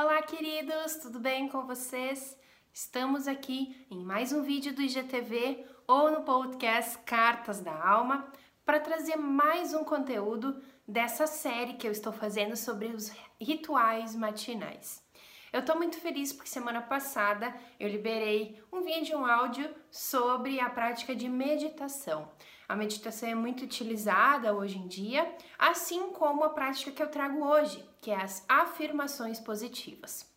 Olá, queridos, tudo bem com vocês? Estamos aqui em mais um vídeo do IGTV ou no podcast Cartas da Alma para trazer mais um conteúdo dessa série que eu estou fazendo sobre os rituais matinais. Eu estou muito feliz porque semana passada eu liberei um vídeo, um áudio sobre a prática de meditação. A meditação é muito utilizada hoje em dia, assim como a prática que eu trago hoje, que é as afirmações positivas.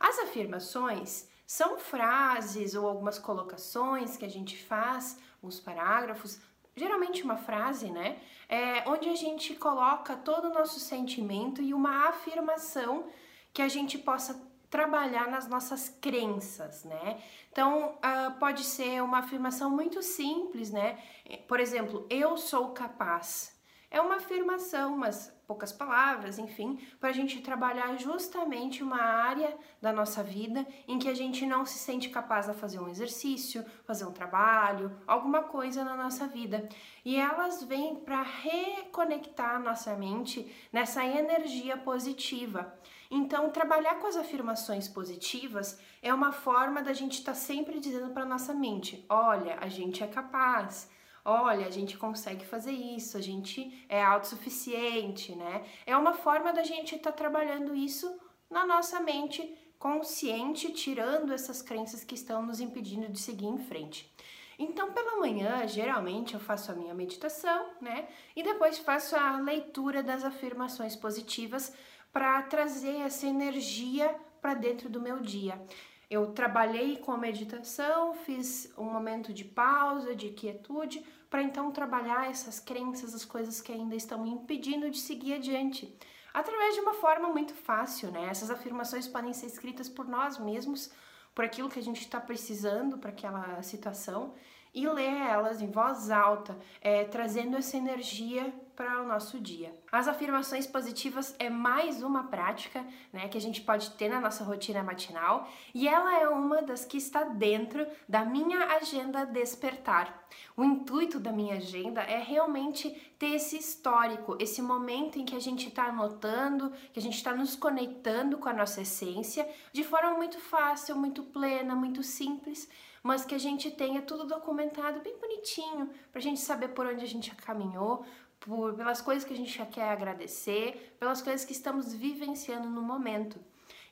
As afirmações são frases ou algumas colocações que a gente faz, uns parágrafos, geralmente uma frase, né? É, onde a gente coloca todo o nosso sentimento e uma afirmação que a gente possa trabalhar nas nossas crenças, né? Então, uh, pode ser uma afirmação muito simples, né? Por exemplo, eu sou capaz. É uma afirmação, mas poucas palavras, enfim, para a gente trabalhar justamente uma área da nossa vida em que a gente não se sente capaz de fazer um exercício, fazer um trabalho, alguma coisa na nossa vida. E elas vêm para reconectar a nossa mente nessa energia positiva. Então, trabalhar com as afirmações positivas é uma forma da gente estar tá sempre dizendo para nossa mente: olha, a gente é capaz. Olha, a gente consegue fazer isso, a gente é autossuficiente, né? É uma forma da gente estar tá trabalhando isso na nossa mente consciente, tirando essas crenças que estão nos impedindo de seguir em frente. Então, pela manhã, geralmente eu faço a minha meditação, né? E depois faço a leitura das afirmações positivas para trazer essa energia para dentro do meu dia. Eu trabalhei com a meditação, fiz um momento de pausa, de quietude, para então trabalhar essas crenças, as coisas que ainda estão me impedindo de seguir adiante. Através de uma forma muito fácil, né? Essas afirmações podem ser escritas por nós mesmos, por aquilo que a gente está precisando para aquela situação e ler elas em voz alta, é, trazendo essa energia para o nosso dia. As afirmações positivas é mais uma prática né, que a gente pode ter na nossa rotina matinal e ela é uma das que está dentro da minha agenda despertar. O intuito da minha agenda é realmente ter esse histórico, esse momento em que a gente está anotando, que a gente está nos conectando com a nossa essência de forma muito fácil, muito plena, muito simples mas que a gente tenha tudo documentado bem bonitinho, para a gente saber por onde a gente caminhou, por, pelas coisas que a gente já quer agradecer, pelas coisas que estamos vivenciando no momento.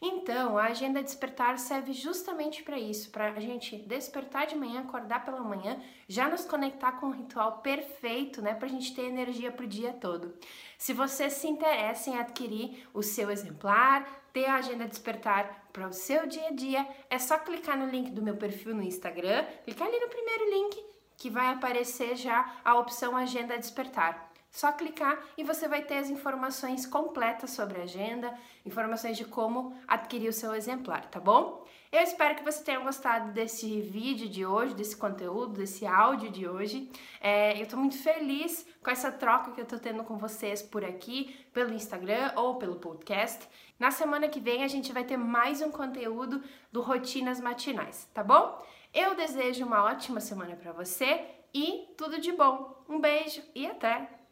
Então, a agenda despertar serve justamente para isso, para a gente despertar de manhã, acordar pela manhã, já nos conectar com o ritual perfeito, né, para a gente ter energia para o dia todo. Se você se interessa em adquirir o seu exemplar, ter a agenda despertar para o seu dia a dia, é só clicar no link do meu perfil no Instagram, clicar ali no primeiro link que vai aparecer já a opção Agenda Despertar. Só clicar e você vai ter as informações completas sobre a agenda, informações de como adquirir o seu exemplar, tá bom? Eu espero que você tenha gostado desse vídeo de hoje, desse conteúdo, desse áudio de hoje. É, eu tô muito feliz com essa troca que eu tô tendo com vocês por aqui, pelo Instagram ou pelo podcast. Na semana que vem a gente vai ter mais um conteúdo do Rotinas Matinais, tá bom? Eu desejo uma ótima semana para você e tudo de bom. Um beijo e até!